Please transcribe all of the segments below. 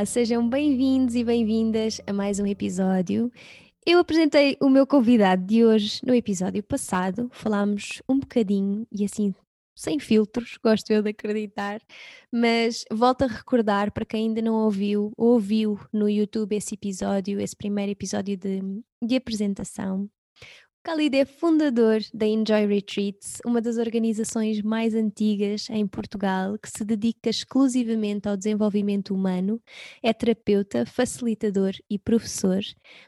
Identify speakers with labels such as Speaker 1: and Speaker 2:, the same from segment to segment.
Speaker 1: Olá, sejam bem-vindos e bem-vindas a mais um episódio. Eu apresentei o meu convidado de hoje no episódio passado, falámos um bocadinho e assim, sem filtros, gosto eu de acreditar, mas volto a recordar para quem ainda não ouviu, ouviu no YouTube esse episódio, esse primeiro episódio de, de apresentação. Khalid é fundador da Enjoy Retreats, uma das organizações mais antigas em Portugal que se dedica exclusivamente ao desenvolvimento humano, é terapeuta, facilitador e professor.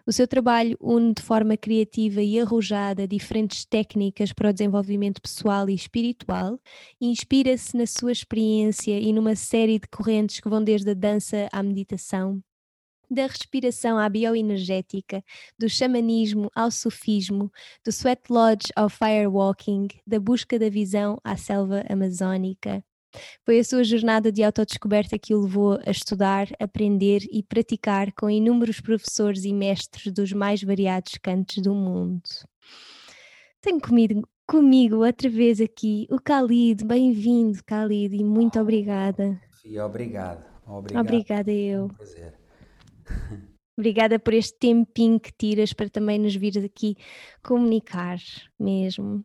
Speaker 1: O seu trabalho une de forma criativa e arrojada diferentes técnicas para o desenvolvimento pessoal e espiritual, inspira-se na sua experiência e numa série de correntes que vão desde a dança à meditação, da respiração à bioenergética, do xamanismo ao sufismo, do sweat lodge ao firewalking, da busca da visão à selva amazónica. Foi a sua jornada de autodescoberta que o levou a estudar, aprender e praticar com inúmeros professores e mestres dos mais variados cantos do mundo. Tenho comigo, comigo outra vez aqui o Khalid. Bem-vindo, Khalid, e muito obrigada.
Speaker 2: Sofia, obrigado. Obrigado.
Speaker 1: Obrigada
Speaker 2: É
Speaker 1: eu.
Speaker 2: um prazer.
Speaker 1: Obrigada por este tempinho que tiras para também nos vir aqui comunicar mesmo.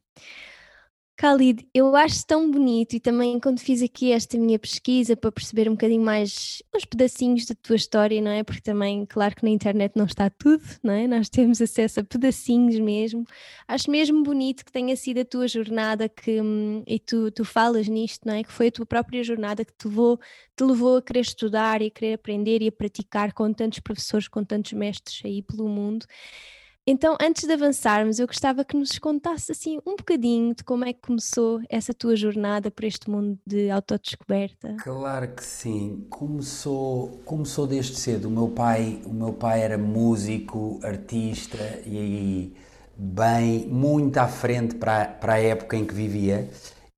Speaker 1: Khalid, eu acho tão bonito e também quando fiz aqui esta minha pesquisa para perceber um bocadinho mais uns pedacinhos da tua história, não é? Porque também, claro que na internet não está tudo, não é? Nós temos acesso a pedacinhos mesmo. Acho mesmo bonito que tenha sido a tua jornada que, hum, e tu, tu falas nisto, não é? Que foi a tua própria jornada que te levou, te levou a querer estudar e a querer aprender e a praticar com tantos professores, com tantos mestres aí pelo mundo. Então, antes de avançarmos, eu gostava que nos contasse assim um bocadinho de como é que começou essa tua jornada por este mundo de autodescoberta.
Speaker 2: Claro que sim. Começou, começou desde cedo. O meu pai, o meu pai era músico, artista e aí bem muito à frente para, para a época em que vivia.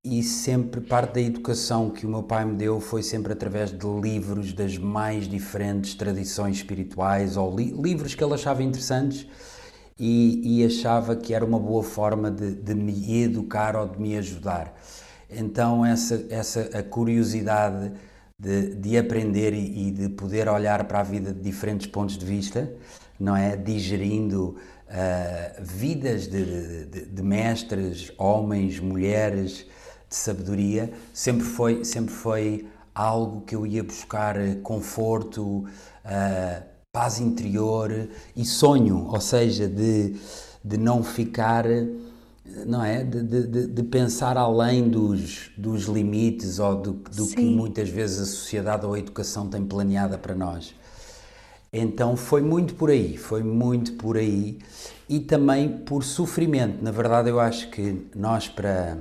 Speaker 2: E sempre parte da educação que o meu pai me deu foi sempre através de livros das mais diferentes tradições espirituais ou li- livros que ele achava interessantes e, e achava que era uma boa forma de, de me educar ou de me ajudar. Então essa, essa a curiosidade de, de aprender e, e de poder olhar para a vida de diferentes pontos de vista, não é? Digerindo ah, vidas de, de, de mestres, homens, mulheres, de sabedoria, sempre foi, sempre foi algo que eu ia buscar conforto, ah, paz interior e sonho, ou seja, de, de não ficar, não é? De, de, de- pensar além dos, dos limites ou do, do que muitas vezes a sociedade ou a educação tem planeada para nós. Então foi muito por aí, foi muito por aí e também por sofrimento. Na verdade, eu acho que nós para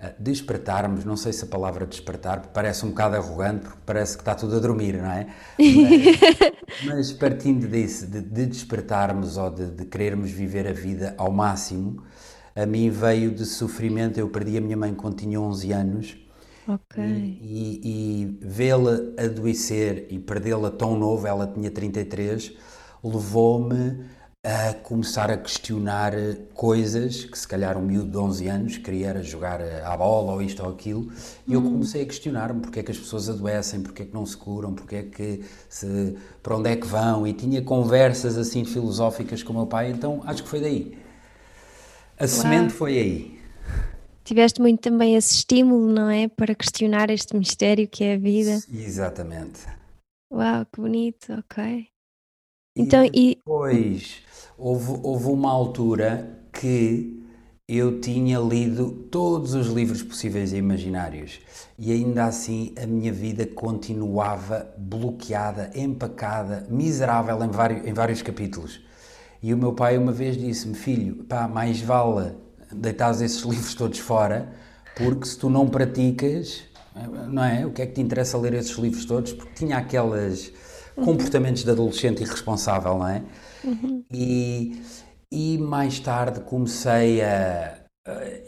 Speaker 2: ah, despertarmos, não sei se a palavra despertar parece um bocado arrogante, porque parece que está tudo a dormir, não é? Mas, mas partindo disso, de, de despertarmos ou de, de querermos viver a vida ao máximo, a mim veio de sofrimento. Eu perdi a minha mãe quando tinha 11 anos.
Speaker 1: Ok.
Speaker 2: E, e vê-la adoecer e perdê-la tão novo, ela tinha 33, levou-me a começar a questionar coisas que se calhar um miúdo de 11 anos queria era jogar à bola ou isto ou aquilo e eu comecei a questionar-me porque é que as pessoas adoecem, porque é que não se curam, porque é que se, para onde é que vão e tinha conversas assim filosóficas com o meu pai, então acho que foi daí. A semente foi aí.
Speaker 1: tiveste muito também esse estímulo, não é? Para questionar este mistério que é a vida.
Speaker 2: Exatamente.
Speaker 1: Uau, que bonito, ok.
Speaker 2: Então, e depois houve, houve uma altura que eu tinha lido todos os livros possíveis e imaginários e ainda assim a minha vida continuava bloqueada, empacada, miserável em vários, em vários capítulos. E o meu pai uma vez disse-me: Filho, pá, mais vale deitares esses livros todos fora, porque se tu não praticas, não é? O que é que te interessa ler esses livros todos? Porque tinha aqueles uhum. Comportamentos de adolescente irresponsável, não é? Uhum. E, e mais tarde comecei a.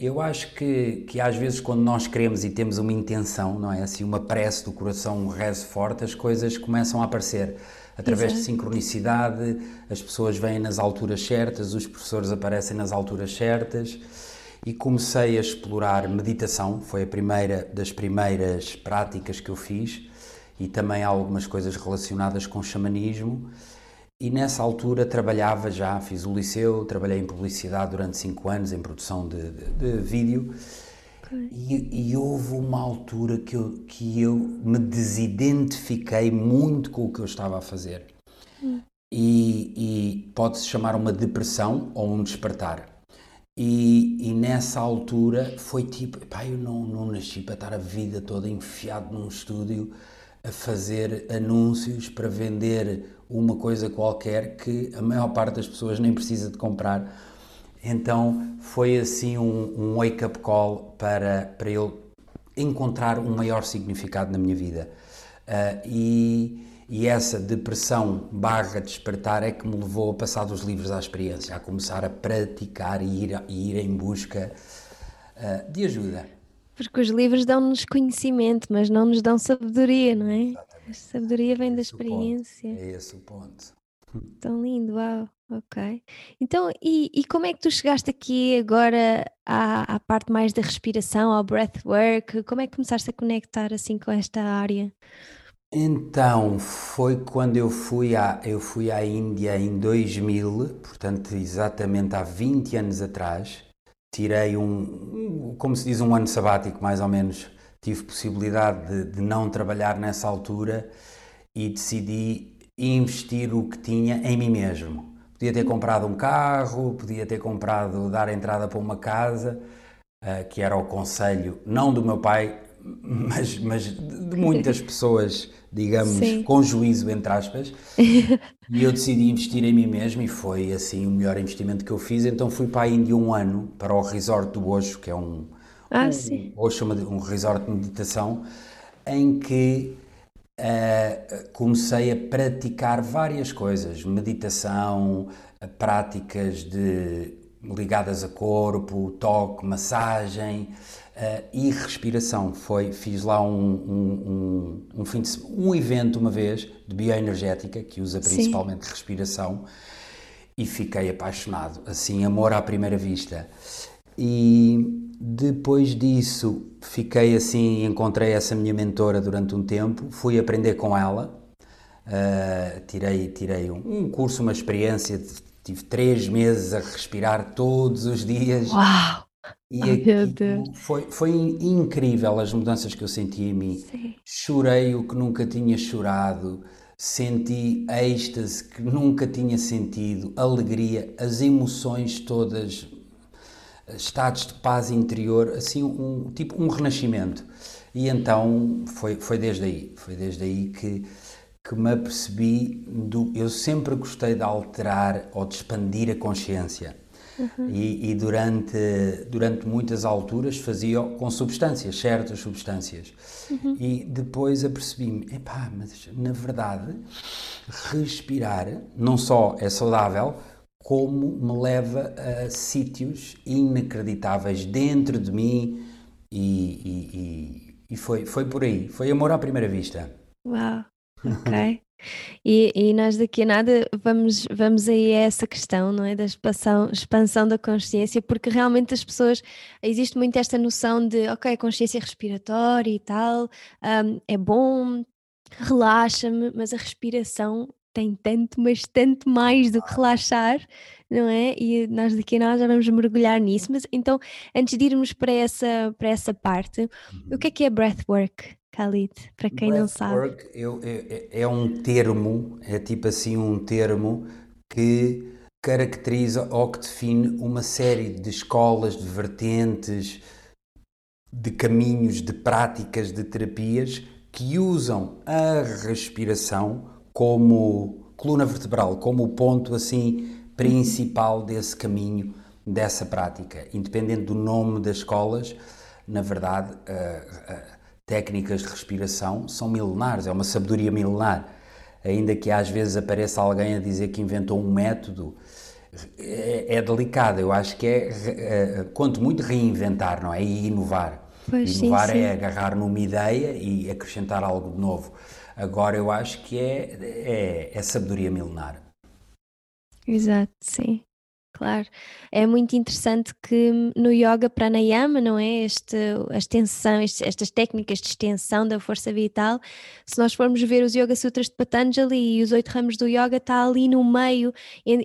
Speaker 2: Eu acho que, que às vezes quando nós queremos e temos uma intenção, não é? Assim, uma prece do coração, um rezo forte, as coisas começam a aparecer através Exato. de sincronicidade, as pessoas vêm nas alturas certas, os professores aparecem nas alturas certas e comecei a explorar meditação, foi a primeira das primeiras práticas que eu fiz e também algumas coisas relacionadas com xamanismo. E nessa altura trabalhava já, fiz o liceu, trabalhei em publicidade durante cinco anos, em produção de, de, de vídeo. E, e, houve uma altura que eu, que eu me desidentifiquei muito com o que eu estava a fazer. Hum. E, e pode-se chamar uma depressão ou um despertar. E, e, nessa altura foi tipo, pá, eu não, não nasci para estar a vida toda enfiado num estúdio a fazer anúncios para vender uma coisa qualquer que a maior parte das pessoas nem precisa de comprar. Então foi assim um, um wake-up call para, para eu encontrar um maior significado na minha vida. Uh, e, e essa depressão barra despertar é que me levou a passar dos livros à experiência, a começar a praticar e ir, e ir em busca uh, de ajuda.
Speaker 1: Porque os livros dão-nos conhecimento, mas não nos dão sabedoria, não é? Exatamente. A sabedoria vem é da experiência.
Speaker 2: É esse o ponto.
Speaker 1: Tão lindo, uau, ok. Então, e, e como é que tu chegaste aqui agora à, à parte mais da respiração, ao breathwork? Como é que começaste a conectar assim com esta área?
Speaker 2: Então, foi quando eu fui, à, eu fui à Índia em 2000, portanto, exatamente há 20 anos atrás, tirei um, como se diz, um ano sabático, mais ou menos. Tive possibilidade de, de não trabalhar nessa altura e decidi investir o que tinha em mim mesmo. Podia ter comprado um carro, podia ter comprado, dar entrada para uma casa, uh, que era o conselho, não do meu pai, mas, mas de muitas pessoas, digamos, Sim. com juízo, entre aspas. e eu decidi investir em mim mesmo e foi assim o melhor investimento que eu fiz. Então fui para a Índia um ano, para o Resort do Osho, que é um,
Speaker 1: ah, um.
Speaker 2: Osho, um resort de meditação, em que uh, comecei a praticar várias coisas, meditação, práticas de ligadas a corpo, toque, massagem, Uh, e respiração. Foi, fiz lá um, um, um, um, fim de, um evento uma vez de bioenergética, que usa principalmente Sim. respiração, e fiquei apaixonado. Assim, amor à primeira vista. E depois disso, fiquei assim, encontrei essa minha mentora durante um tempo, fui aprender com ela. Uh, tirei tirei um, curso, uma experiência, tive três meses a respirar todos os dias.
Speaker 1: Uau!
Speaker 2: E aqui foi, foi incrível as mudanças que eu senti em mim. Sim. Chorei o que nunca tinha chorado, senti êxtase que nunca tinha sentido, alegria, as emoções todas, estados de paz interior, assim, um, tipo um renascimento. E então foi, foi desde aí, foi desde aí que, que me apercebi do. Eu sempre gostei de alterar ou de expandir a consciência. Uhum. E, e, durante, durante muitas alturas fazia com substâncias, certas substâncias. Uhum. E depois apercebi-me, epá, mas na verdade respirar não só é saudável, como me leva a sítios inacreditáveis dentro de mim e, e, e foi, foi por aí, foi amor à primeira vista.
Speaker 1: Uau, ok. E, e nós daqui a nada vamos, vamos aí a essa questão, não é? Da expansão, expansão da consciência, porque realmente as pessoas, existe muito esta noção de, ok, consciência respiratória e tal, um, é bom, relaxa-me, mas a respiração tem tanto, mas tanto mais do que relaxar, não é? E nós daqui a nós já vamos mergulhar nisso. Mas então, antes de irmos para essa, para essa parte, uhum. o que é que é breathwork? Khalid, para quem não sabe.
Speaker 2: Eu, é, é um termo, é tipo assim um termo que caracteriza ou que define uma série de escolas, de vertentes, de caminhos, de práticas, de terapias que usam a respiração como coluna vertebral, como o ponto assim principal desse caminho, dessa prática. Independente do nome das escolas, na verdade, uh, uh, técnicas de respiração são milenares, é uma sabedoria milenar. Ainda que às vezes apareça alguém a dizer que inventou um método, é, é delicado. Eu acho que é, é, quanto muito, reinventar, não é? E inovar. Pois, inovar sim, sim. é agarrar numa ideia e acrescentar algo de novo. Agora eu acho que é, é, é sabedoria milenar.
Speaker 1: Exato, sim. Claro, é muito interessante que no yoga pranayama, não é? Este, a extensão, estas técnicas de extensão da força vital, se nós formos ver os Yoga Sutras de Patanjali e os oito ramos do yoga, está ali no meio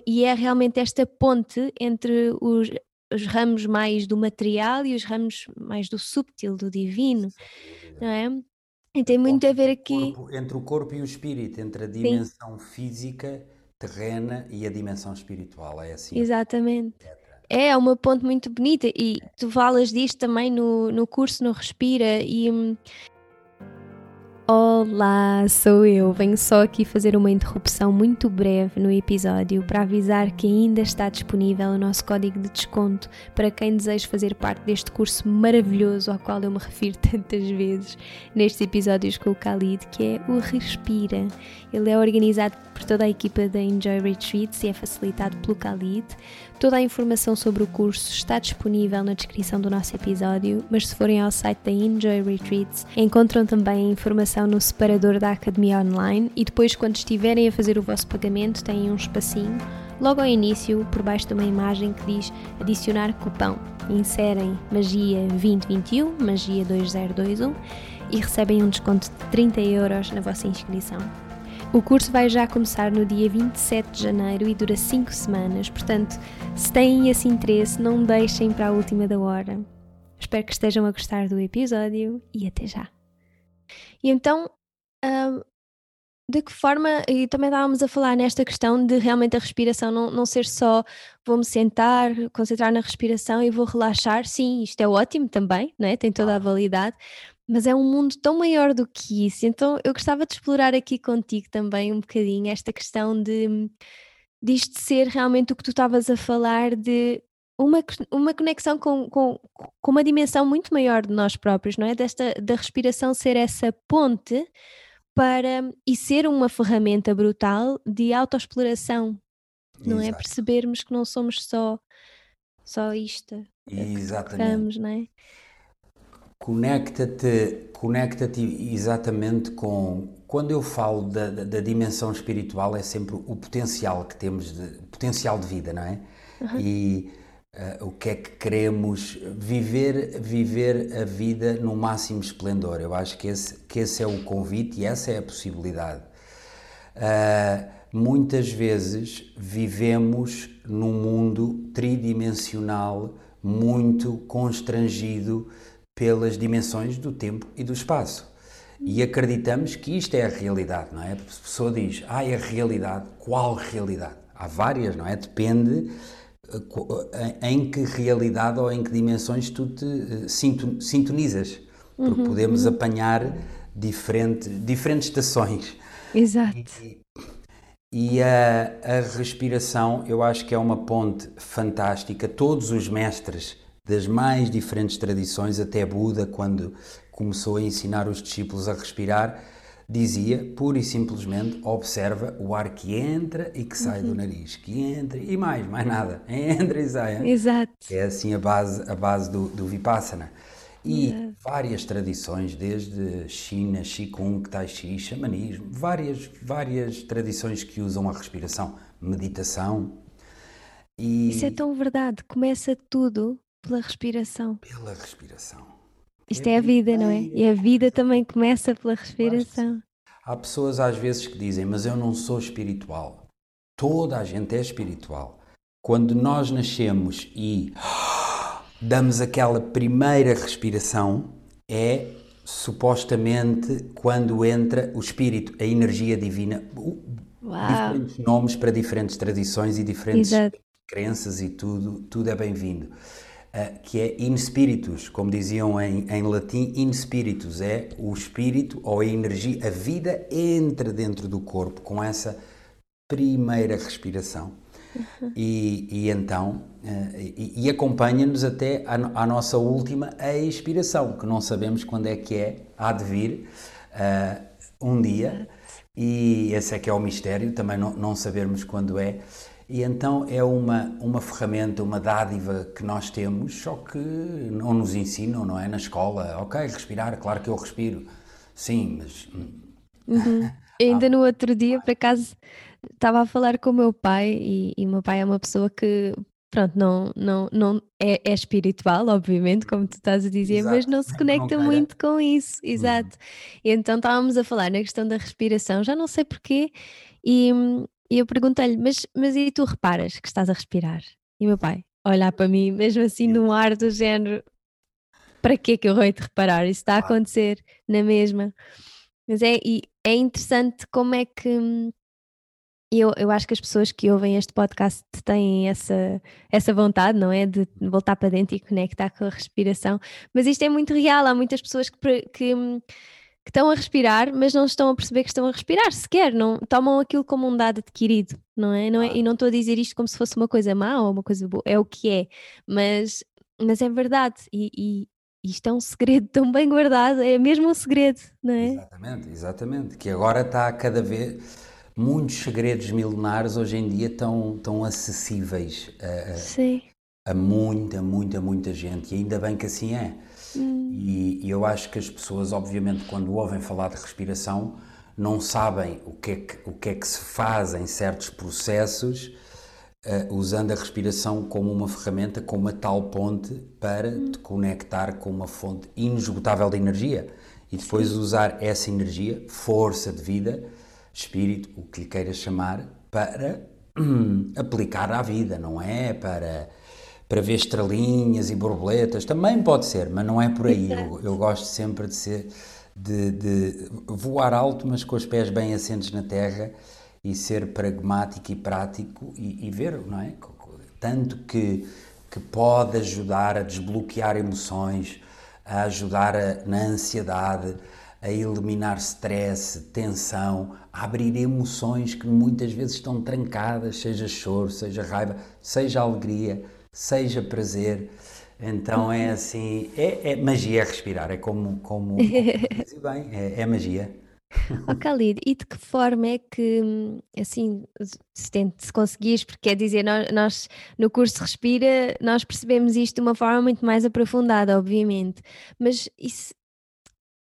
Speaker 1: e é realmente esta ponte entre os, os ramos mais do material e os ramos mais do subtil, do divino, não é? E tem muito a ver aqui.
Speaker 2: Corpo, entre o corpo e o espírito, entre a dimensão Sim. física terrena e a dimensão espiritual, é assim?
Speaker 1: Exatamente. É, é uma ponte muito bonita e tu falas disto também no, no curso no Respira e hum, Olá, sou eu. Venho só aqui fazer uma interrupção muito breve no episódio para avisar que ainda está disponível o nosso código de desconto para quem deseja fazer parte deste curso maravilhoso ao qual eu me refiro tantas vezes nestes episódios com o Khalid, que é o Respira. Ele é organizado por toda a equipa da Enjoy Retreats e é facilitado pelo Khalid. Toda a informação sobre o curso está disponível na descrição do nosso episódio, mas se forem ao site da Enjoy Retreats, encontram também a informação no separador da Academia Online e depois, quando estiverem a fazer o vosso pagamento, têm um espacinho logo ao início, por baixo de uma imagem que diz adicionar cupão. Inserem magia 2021, magia 2021 e recebem um desconto de 30 euros na vossa inscrição. O curso vai já começar no dia 27 de janeiro e dura 5 semanas, portanto, se têm esse interesse, não deixem para a última da hora. Espero que estejam a gostar do episódio e até já. E então, hum, de que forma, e também estávamos a falar nesta questão de realmente a respiração não, não ser só vou-me sentar, concentrar na respiração e vou relaxar, sim, isto é ótimo também, não é? tem toda a validade, mas é um mundo tão maior do que isso. Então eu gostava de explorar aqui contigo também um bocadinho esta questão de disto ser realmente o que tu estavas a falar de uma, uma conexão com, com, com uma dimensão muito maior de nós próprios, não é? Desta, da respiração ser essa ponte para e ser uma ferramenta brutal de autoexploração, não é? Percebermos que não somos só só isto.
Speaker 2: Exatamente. Estamos,
Speaker 1: não é?
Speaker 2: Conecta-te conecta-te exatamente com. Quando eu falo da, da, da, dimensão espiritual, é sempre o potencial que temos, de, potencial de vida, não é? Uhum. E uh, o que é que queremos viver, viver a vida no máximo esplendor. Eu acho que esse, que esse é o convite e essa é a possibilidade. Uh, muitas vezes vivemos num mundo tridimensional muito constrangido pelas dimensões do tempo e do espaço. E acreditamos que isto é a realidade, não é? A pessoa diz, ah, é a realidade. Qual realidade? Há várias, não é? Depende eh, em que realidade ou em que dimensões tu te eh, sintonizas. Porque uhum, podemos uhum. apanhar diferente, diferentes estações.
Speaker 1: Exato.
Speaker 2: E, e a, a respiração, eu acho que é uma ponte fantástica. Todos os mestres das mais diferentes tradições, até Buda, quando começou a ensinar os discípulos a respirar, dizia pura e simplesmente observa o ar que entra e que sai uhum. do nariz, que entra e mais, mais nada, entra e sai.
Speaker 1: Exato.
Speaker 2: É assim a base, a base do, do Vipassana. E várias tradições, desde China, Qigong, Tai Chi, xamanismo, várias, várias tradições que usam a respiração, meditação.
Speaker 1: E... Isso é tão verdade, começa tudo pela respiração.
Speaker 2: Pela respiração.
Speaker 1: Isto é, é a vida, não é? E a vida também começa pela respiração.
Speaker 2: Há pessoas às vezes que dizem, mas eu não sou espiritual. Toda a gente é espiritual. Quando nós nascemos e damos aquela primeira respiração, é supostamente quando entra o espírito, a energia divina. Uau. Diferentes nomes para diferentes tradições e diferentes Exato. crenças e tudo, tudo é bem-vindo. Uh, que é in spiritus, como diziam em, em latim, in spiritus é o espírito ou a energia, a vida entra dentro do corpo com essa primeira respiração. Uhum. E, e, então, uh, e, e acompanha-nos até à, à, nossa última expiração, que não sabemos quando é que é, há de vir uh, um dia, e esse é que é o mistério, também não, não sabermos quando é. E então é uma, uma ferramenta, uma dádiva que nós temos, só que não nos ensinam, não é? Na escola, ok, respirar, claro que eu respiro, sim, mas. Hum.
Speaker 1: Uhum. Ainda no outro dia, por acaso, estava a falar com o meu pai, e, e o meu pai é uma pessoa que, pronto, não, não, não é, é espiritual, obviamente, como tu estás a dizer, exato. mas não se conecta não muito com isso, uhum. exato. E então estávamos a falar na questão da respiração, já não sei porquê, e, e eu perguntei-lhe, mas, mas e tu reparas que estás a respirar? E o meu pai, olhar para mim, mesmo assim, num ar do género, para que que eu vou te reparar? Isso está a acontecer na mesma. Mas é, e é interessante como é que eu, eu acho que as pessoas que ouvem este podcast têm essa, essa vontade, não é? De voltar para dentro e conectar com a respiração. Mas isto é muito real. Há muitas pessoas que, que que estão a respirar, mas não estão a perceber que estão a respirar sequer, não tomam aquilo como um dado adquirido, não é? Não é? E não estou a dizer isto como se fosse uma coisa má ou uma coisa boa, é o que é, mas, mas é verdade, e, e isto é um segredo tão bem guardado, é mesmo um segredo, não é?
Speaker 2: Exatamente, exatamente, que agora está cada vez, muitos segredos milenares hoje em dia estão, tão acessíveis a, a, a muita, muita, muita gente, e ainda bem que assim é. Hum. E, e, eu acho que as pessoas, obviamente, quando ouvem falar de respiração, não sabem o que é que, o que, é que se faz em certos processos uh, usando a respiração como uma ferramenta, como uma tal ponte para hum. te conectar com uma fonte inesgotável de energia e depois Sim. usar essa energia, força de vida, espírito, o que lhe queiras chamar, para aplicar à vida, não é? Para para ver estrelinhas e borboletas, também pode ser, mas não é por aí. Eu, eu, gosto sempre de ser de, de, voar alto, mas com os pés bem assentes na terra e ser pragmático e prático e, e ver, não é? Tanto que, que pode ajudar a desbloquear emoções, a ajudar a, na ansiedade, a eliminar stress, tensão, a abrir emoções que muitas vezes estão trancadas, seja choro, seja raiva, seja alegria seja prazer. Então é assim, é, é magia respirar, é como, como, como bem, é, é magia.
Speaker 1: Oh, Khalid, e de que forma é que, assim, se, tente, se conseguires, porque quer dizer, nós, nós, no curso Respira, nós percebemos isto de uma forma muito mais aprofundada, obviamente, mas isso,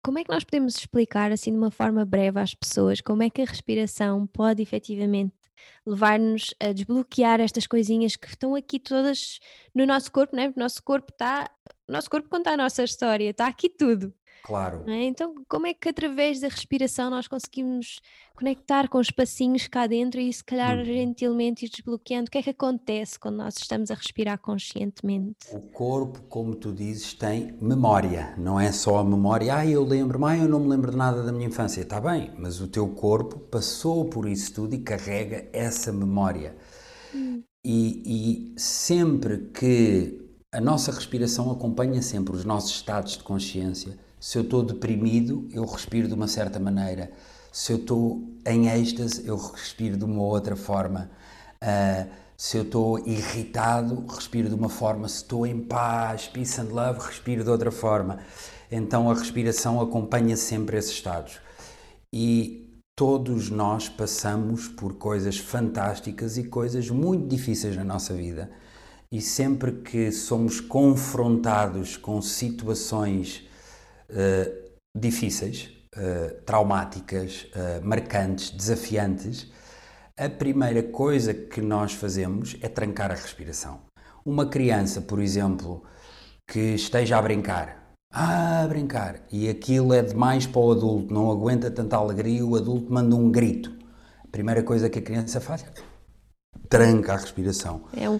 Speaker 1: como é que nós podemos explicar, assim, de uma forma breve às pessoas, como é que a respiração pode efetivamente levar-nos a desbloquear estas coisinhas que estão aqui todas no nosso corpo, né? O nosso corpo está, o nosso corpo conta a nossa história, está aqui tudo.
Speaker 2: Claro.
Speaker 1: É? Então, como é que através da respiração nós conseguimos conectar com os passinhos cá dentro e se calhar hum. gentilmente ir desbloqueando? O que é que acontece quando nós estamos a respirar conscientemente?
Speaker 2: O corpo, como tu dizes, tem memória, não é só a memória, ah, eu lembro, ah, eu não me lembro de nada da minha infância. Está bem, mas o teu corpo passou por isso tudo e carrega essa memória. Hum. E, e sempre que a nossa respiração acompanha sempre os nossos estados de consciência, se eu estou deprimido, eu respiro de uma certa maneira. Se eu estou em êxtase, eu respiro de uma outra forma. Uh, se eu estou irritado, respiro de uma forma. Se estou em paz, peace and love, respiro de outra forma. Então a respiração acompanha sempre esses estados. E todos nós passamos por coisas fantásticas e coisas muito difíceis na nossa vida. E sempre que somos confrontados com situações uh, difíceis, uh, traumáticas, uh, marcantes, desafiantes, a primeira coisa que nós fazemos é trancar a respiração. Uma criança, por exemplo, que esteja a brincar, a brincar. E aquilo é demais para o adulto, não aguenta tanta alegria, o adulto manda um grito. A primeira coisa que a criança faz é tranca a respiração.
Speaker 1: É um.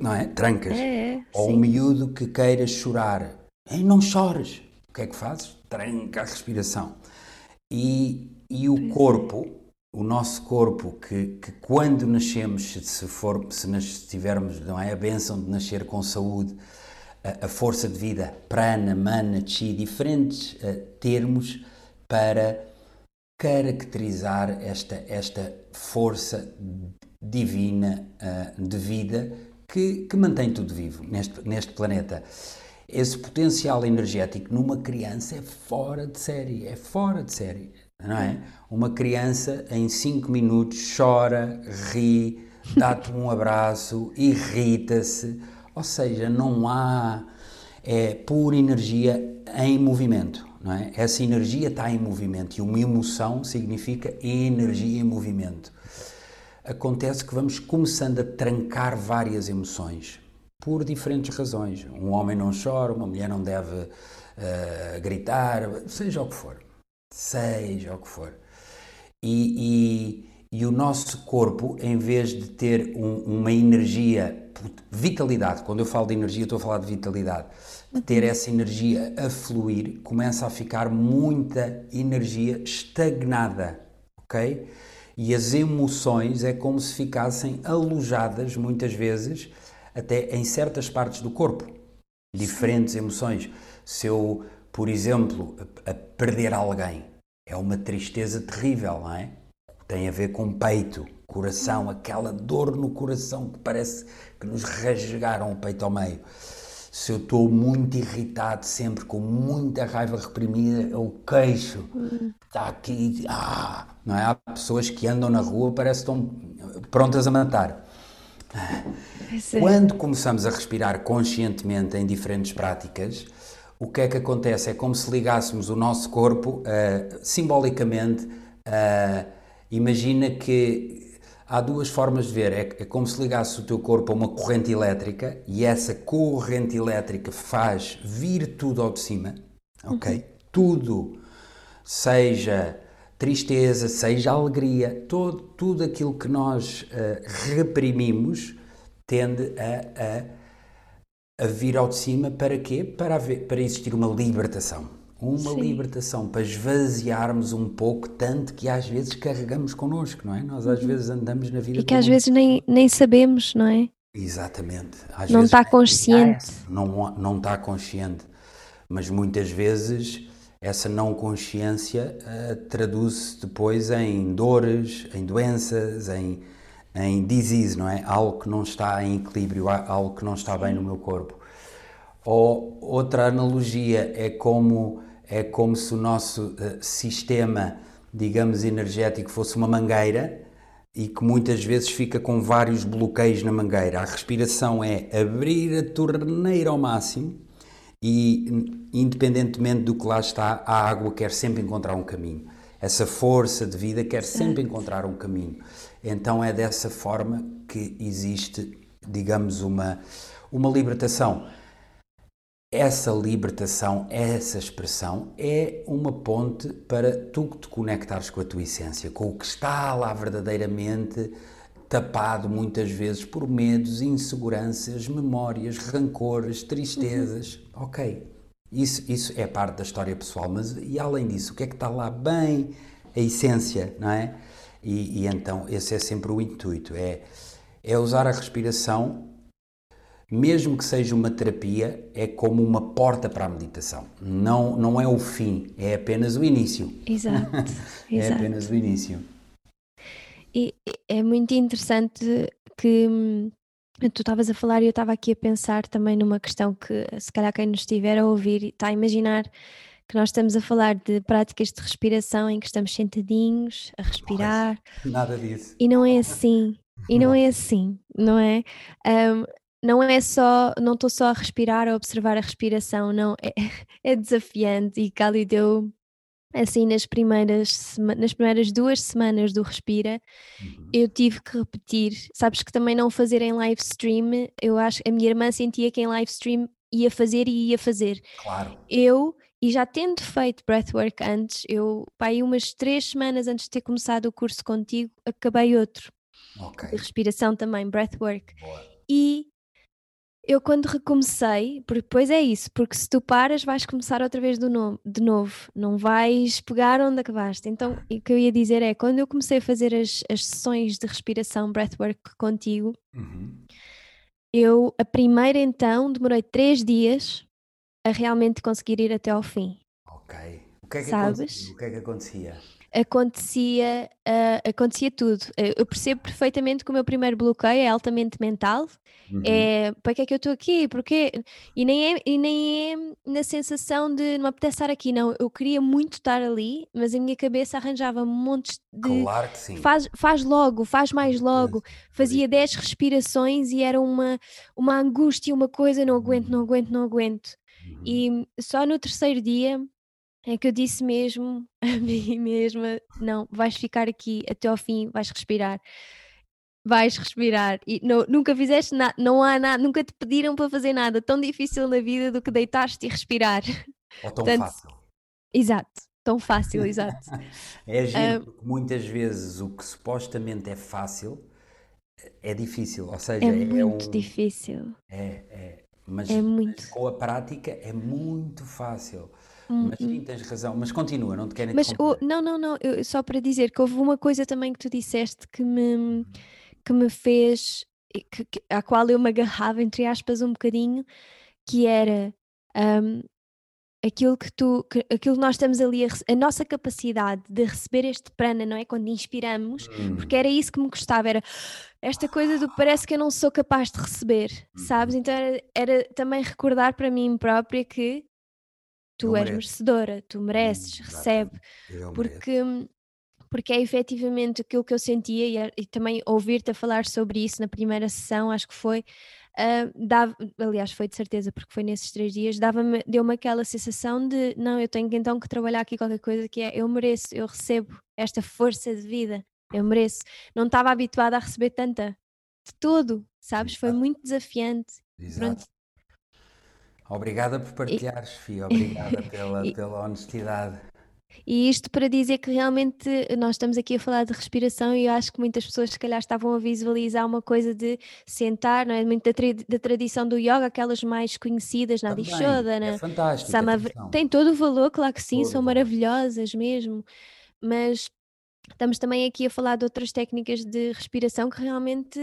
Speaker 2: Não é? Trancas.
Speaker 1: É, é,
Speaker 2: Ou um miúdo que queira chorar. Ei, não chores. O que é que fazes? Tranca a respiração. E, e o corpo, o nosso corpo, que, que quando nascemos, se, for, se nas- tivermos não é, a bênção de nascer com saúde, a, a força de vida, prana, mana, chi, diferentes eh, termos para caracterizar esta, esta força divina ah, de vida que, que mantém tudo vivo neste, neste planeta. Esse potencial energético numa criança é fora de série, é fora de série, não é? Uma criança em 5 minutos chora, ri, dá-te um abraço, irrita-se, ou seja, não há é pura energia em movimento, não é? Essa energia está em movimento e uma emoção significa energia em movimento. Acontece que vamos começando a trancar várias emoções por diferentes razões. Um homem não chora, uma mulher não deve eh, gritar, seja o que for, seja o que for. E, e- e o nosso corpo, em vez de ter um- uma energia, vitalidade, quando eu falo de energia, estou a falar de vitalidade, de ter essa energia a fluir, começa a ficar muita energia estagnada, ok? E as emoções é como se ficassem alojadas, muitas vezes, até em certas partes do corpo diferentes emoções. Se eu, por exemplo, a, a perder alguém, é uma tristeza terrível, não é? Tem a ver com peito, coração, aquela dor no coração que parece que nos rasgaram o peito ao meio. Se eu estou muito irritado, sempre com muita raiva reprimida, é o queixo está aqui, ah, não é? Há pessoas que andam na rua, parece que estão prontas a matar.
Speaker 1: É.
Speaker 2: Quando começamos a respirar conscientemente em diferentes práticas, o que é que acontece? É como se ligássemos o nosso corpo, ah, simbolicamente, ah, imagina que há duas formas de ver, é, é como se ligasse o teu corpo a uma corrente elétrica e essa corrente elétrica faz vir tudo ao de cima, ok? Tudo, seja tristeza, seja alegria, todo, tudo aquilo que nós ah, reprimimos tende a, a, a vir ao de cima para quê? Para, haver, para existir uma libertação. Uma
Speaker 1: Sim.
Speaker 2: libertação, para esvaziarmos um pouco, tanto que às vezes carregamos connosco, não é? Nós às vezes andamos na vida
Speaker 1: E que às vezes nem, nem sabemos, não é?
Speaker 2: Exatamente. Às
Speaker 1: Não está consciente.
Speaker 2: Não, não está consciente. Mas muitas vezes essa não consciência eh, traduz-se depois em dores, em doenças, em, em disease, não é? Algo que não está em equilíbrio, algo que não está bem no meu corpo. Ou outra analogia é como é como se o nosso eh, sistema, digamos, energético fosse uma mangueira e que muitas vezes fica com vários bloqueios na mangueira. A respiração é abrir a torneira ao máximo e, in- independentemente do que lá está, a água quer sempre encontrar um caminho. Essa força de vida quer sempre encontrar um caminho. Então é dessa forma que existe, digamos, uma, uma libertação. Essa libertação, essa expressão é uma ponte para tu te conectares com a tua essência, com o que está lá verdadeiramente tapado muitas vezes por medos, inseguranças, memórias, rancores, tristezas. Ok, isso, isso é parte da história pessoal, mas e além disso, o que é que está lá bem? A essência, não é? E, e então esse é sempre o intuito, é, é usar a respiração mesmo que seja uma terapia, é como uma porta para a meditação. Não, não é o fim, é apenas o início.
Speaker 1: Exato,
Speaker 2: É
Speaker 1: exato.
Speaker 2: apenas o início.
Speaker 1: E é muito interessante que hum, tu estavas a falar e eu estava aqui a pensar também numa questão que se calhar quem nos estiver a ouvir está a imaginar que nós estamos a falar de práticas de respiração em que estamos sentadinhos a respirar.
Speaker 2: Nada disso.
Speaker 1: e não é assim, e não é assim, não é? Ahm, não é só, não estou só a respirar, a observar a respiração, não, é, é desafiante e Cali deu assim nas primeiras, nas primeiras duas semanas do Respira, eu tive que repetir, sabes que também não fazer em live stream, eu acho, a minha irmã sentia que em live stream ia fazer e ia fazer.
Speaker 2: Claro.
Speaker 1: Eu, e já tendo feito breathwork antes, eu, pá, aí umas três semanas antes de ter começado o curso contigo, acabei outro.
Speaker 2: Ok.
Speaker 1: De respiração também, breathwork.
Speaker 2: Boa.
Speaker 1: E eu quando recomecei, porque depois é isso, porque se tu paras vais começar outra vez do no, de novo, não vais pegar onde acabaste. Então o que eu ia dizer é, quando eu comecei a fazer as, as sessões de respiração breathwork contigo,
Speaker 2: Uhum.
Speaker 1: eu a primeira então demorei três dias a realmente conseguir ir até ao fim.
Speaker 2: Ok. O que é que
Speaker 1: Sabes?
Speaker 2: acontecia? O que é que acontecia?
Speaker 1: Acontecia, ah, acontecia tudo. Eu percebo perfeitamente que o meu primeiro bloqueio é altamente mental.
Speaker 2: Uhum.
Speaker 1: É para que é que eu estou aqui? Porquê? E nem é, e nem é na sensação de não apetece estar aqui, não. Eu queria muito estar ali, mas a minha cabeça arranjava montes de.
Speaker 2: Claro que sim.
Speaker 1: Faz, faz logo, faz mais logo. Fazia 10 respirações e era uma, uma angústia, uma coisa, não aguento, não aguento, não aguento.
Speaker 2: Uhum.
Speaker 1: E só no terceiro dia é que eu disse mesmo a mim mesma: não, vais ficar aqui até ao fim, vais respirar. Vais respirar e não- nunca fizeste nada, não há nada, nunca te pediram para fazer nada tão difícil na vida do que deitar-te e respirar.
Speaker 2: Ou tão
Speaker 1: Portanto,
Speaker 2: fácil.
Speaker 1: Exato, tão fácil, exato.
Speaker 2: É giro,
Speaker 1: Ah,
Speaker 2: porque muitas vezes o que supostamente é fácil é difícil. Ou seja,
Speaker 1: é
Speaker 2: é,
Speaker 1: muito
Speaker 2: um.
Speaker 1: difícil,
Speaker 2: É, é. Mas,
Speaker 1: é muito.
Speaker 2: com a prática é muito fácil.
Speaker 1: Hum,
Speaker 2: Mas sim, tens razão. Mas continua, não te quero
Speaker 1: Mas o,
Speaker 2: interromper.
Speaker 1: não, não, não, eu- só para dizer que houve uma coisa também que tu disseste que me, que me fez, que, que- à qual eu me agarrava, entre aspas, um bocadinho, que era hum, aquilo que tu, que, aquilo que nós estamos ali, a, a nossa capacidade de receber este prana, não é? Quando inspiramos, porque
Speaker 2: Hum,
Speaker 1: era isso que me gostava, era esta coisa do parece que eu não sou capaz de receber, sabes?
Speaker 2: uhum.
Speaker 1: Então era, era também recordar para mim própria que tu
Speaker 2: Eu
Speaker 1: és
Speaker 2: mereço.
Speaker 1: merecedora, tu mereces, recebe.
Speaker 2: Eu mereço.
Speaker 1: porque, porque é efetivamente aquilo que eu sentia e, e também ouvir-te a falar sobre isso na primeira sessão, acho que foi, ah, dava, aliás, foi de certeza, porque foi nesses três dias, dava-me, deu-me aquela sensação de não, eu tenho então que trabalhar aqui qualquer coisa que é eu mereço, eu recebo esta força de vida, eu mereço. Não estava habituada a receber tanta de todo, sabes? Foi
Speaker 2: Exato.
Speaker 1: muito desafiante. Pronto.
Speaker 2: Obrigada por
Speaker 1: E,
Speaker 2: partilhares, Fia. Obrigada pela,
Speaker 1: e-
Speaker 2: pela honestidade.
Speaker 1: E isto para dizer que realmente nós estamos aqui a falar de respiração e eu acho que muitas pessoas se calhar estavam a visualizar uma coisa de sentar, não é? Muito da, tri- da tradição do yoga, aquelas mais conhecidas, Nadi
Speaker 2: Também. É
Speaker 1: Shodhana,
Speaker 2: fantástico.
Speaker 1: Tem todo o valor, claro que sim,
Speaker 2: Todo
Speaker 1: são maravilhosas mesmo, mas estamos também aqui a falar de outras técnicas de respiração que realmente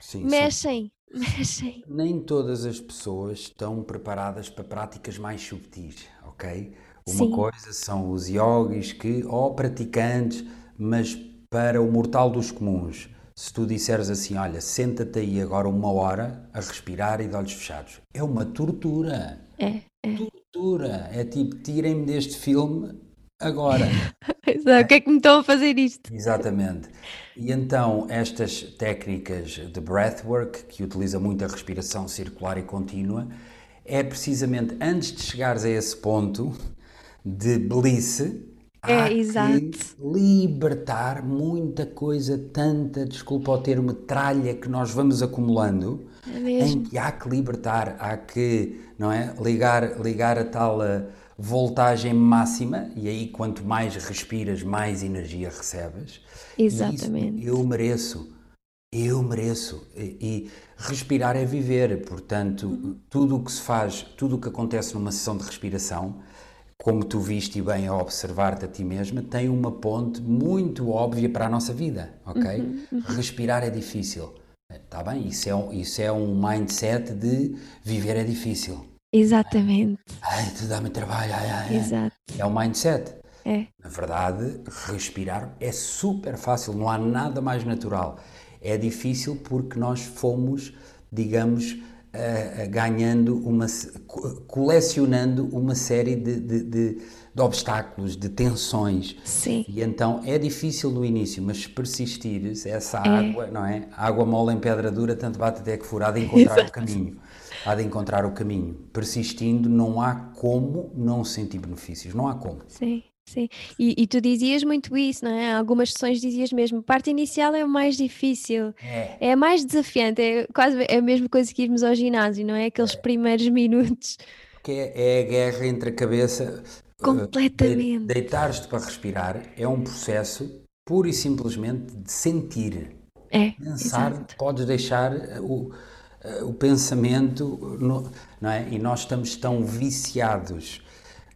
Speaker 2: Sim, são
Speaker 1: mexem, mexem.
Speaker 2: Nem todas as pessoas estão preparadas para práticas mais subtis, ok? Uma
Speaker 1: Sim,
Speaker 2: coisa são os yogis que, ou praticantes, mas para o mortal dos comuns, se tu disseres assim, olha, senta-te aí agora uma hora a respirar e de olhos fechados, é uma tortura,
Speaker 1: é, é.
Speaker 2: tortura, é tipo, tirem-me deste filme agora.
Speaker 1: Exato, O que é que me estão a fazer isto?
Speaker 2: Exatamente. E então, estas técnicas de breathwork, que utiliza muito a respiração circular e contínua, é precisamente antes de chegares a esse ponto de bliss, há
Speaker 1: É,
Speaker 2: que
Speaker 1: exato.
Speaker 2: libertar muita coisa, tanta, desculpa o termo, tralha que nós vamos acumulando,
Speaker 1: É
Speaker 2: em que há que libertar, há que, não é, ligar, ligar a tal eh, voltagem máxima, e aí quanto mais respiras, mais energia recebes.
Speaker 1: Exatamente.
Speaker 2: eu mereço, eu mereço. E, e respirar é viver, portanto, tudo o que se faz, tudo o que acontece numa sessão de respiração, como tu viste e bem a observar-te a ti mesma, tem uma ponte muito óbvia para a nossa vida, ok?
Speaker 1: Uhum,
Speaker 2: Respirar é difícil. Está bem? Isso é, um, isso é um mindset de viver é difícil.
Speaker 1: Exatamente.
Speaker 2: Ai, tu dá-me trabalho, ai, ai, ai.
Speaker 1: Exato.
Speaker 2: É um mindset.
Speaker 1: É.
Speaker 2: Na verdade, respirar é super fácil, não há nada mais natural. É difícil porque nós fomos, digamos, eh, ganhando uma, colecionando uma série de, de, de- de obstáculos, de tensões.
Speaker 1: Sim.
Speaker 2: E então é difícil no início, mas persistires, essa
Speaker 1: É.
Speaker 2: água, não é? Água mole em pedra dura, tanto bate até que de encontrar o
Speaker 1: Exato.
Speaker 2: caminho. Há de encontrar o caminho. Persistindo, não há como não sentir benefícios. Não há como.
Speaker 1: Sim. Sim, e, e tu dizias muito isso, não é? Algumas sessões dizias mesmo, parte inicial é o mais difícil,
Speaker 2: É,
Speaker 1: é a mais desafiante, é quase é a mesma coisa que irmos ao ginásio, não é? Aqueles primeiros minutos.
Speaker 2: porque é, é a guerra entre a cabeça. eh,
Speaker 1: Completamente.
Speaker 2: de- Deitar-te para respirar é um processo puro e simplesmente de sentir.
Speaker 1: É,
Speaker 2: Pensar,
Speaker 1: exato.
Speaker 2: podes deixar o, eh, o pensamento, no- não é? E nós estamos tão viciados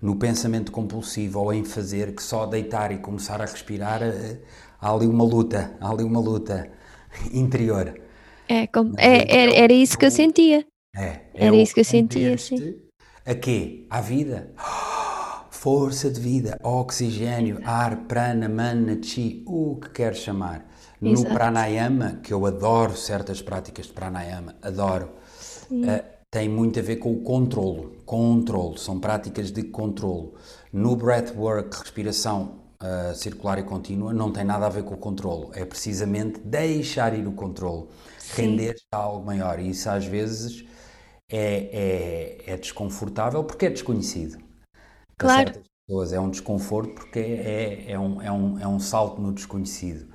Speaker 2: no pensamento compulsivo ou em fazer que só deitar e começar a respirar, eh, há ali uma luta, há ali uma luta interior.
Speaker 1: É, com- é, era, era isso que eu sentia.
Speaker 2: É,
Speaker 1: Era
Speaker 2: é
Speaker 1: isso que eu sentia,
Speaker 2: render-te A quê? À vida. Força de vida, oxigênio, ar, prana, mana, chi, o que queres chamar. No
Speaker 1: Exato.
Speaker 2: pranayama, que eu adoro certas práticas de pranayama, adoro, eh, tem muito a ver com o controlo. Controlo, são práticas de controlo. No breathwork, respiração eh, circular e contínua, não tem nada a ver com o controlo. É precisamente deixar ir o controlo, render-te a algo maior. E isso às vezes é, é, é desconfortável porque é desconhecido.
Speaker 1: Claro.
Speaker 2: pessoas é um desconforto porque é, é, um, é, um, é um salto no desconhecido.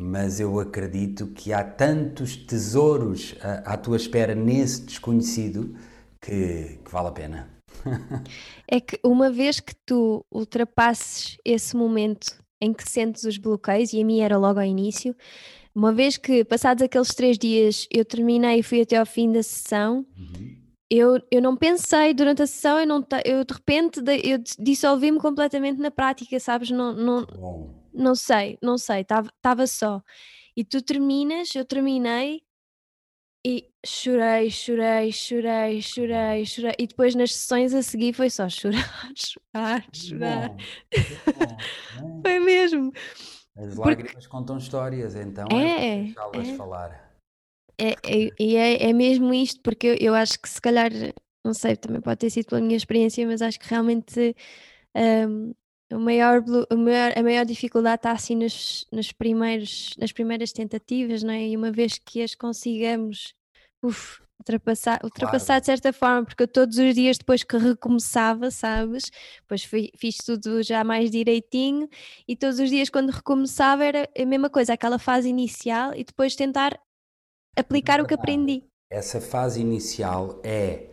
Speaker 2: Mas eu acredito que há tantos tesouros à, à tua espera nesse desconhecido que, que vale a pena.
Speaker 1: É que uma vez que tu ultrapasses esse momento em que sentes os bloqueios, e a mim era logo ao início, uma vez que passados aqueles três dias eu terminei e fui até ao fim da sessão, eu, eu não pensei durante a sessão, eu, não, eu de repente eu dis- dissolvi-me completamente na prática, sabes? Não, não,
Speaker 2: Bom,
Speaker 1: não sei, não sei, estava só. E tu terminas, eu terminei e chorei, chorei, chorei, chorei, chorei. E depois nas sessões a seguir foi só chorar, chorar, chorar.
Speaker 2: bom, que bom,
Speaker 1: Foi mesmo.
Speaker 2: bom. As
Speaker 1: Porque-
Speaker 2: lágrimas contam histórias, então
Speaker 1: É,
Speaker 2: é deixá-las
Speaker 1: é.
Speaker 2: falar.
Speaker 1: É, é, e é, é mesmo isto, porque eu, eu acho que se calhar, não sei, também pode ter sido pela minha experiência, mas acho que realmente hum, o maior, o maior- a maior dificuldade está assim nos, nos primeiros, nas primeiras tentativas, não é? E uma vez que as consigamos uf, ultrapassar, ultrapassar de certa forma, porque eu todos os dias depois que recomeçava, sabes? Depois fui- fiz tudo já mais direitinho e todos os dias quando recomeçava era a mesma coisa, aquela fase inicial e depois tentar aplicar o que aprendi.
Speaker 2: Essa fase inicial é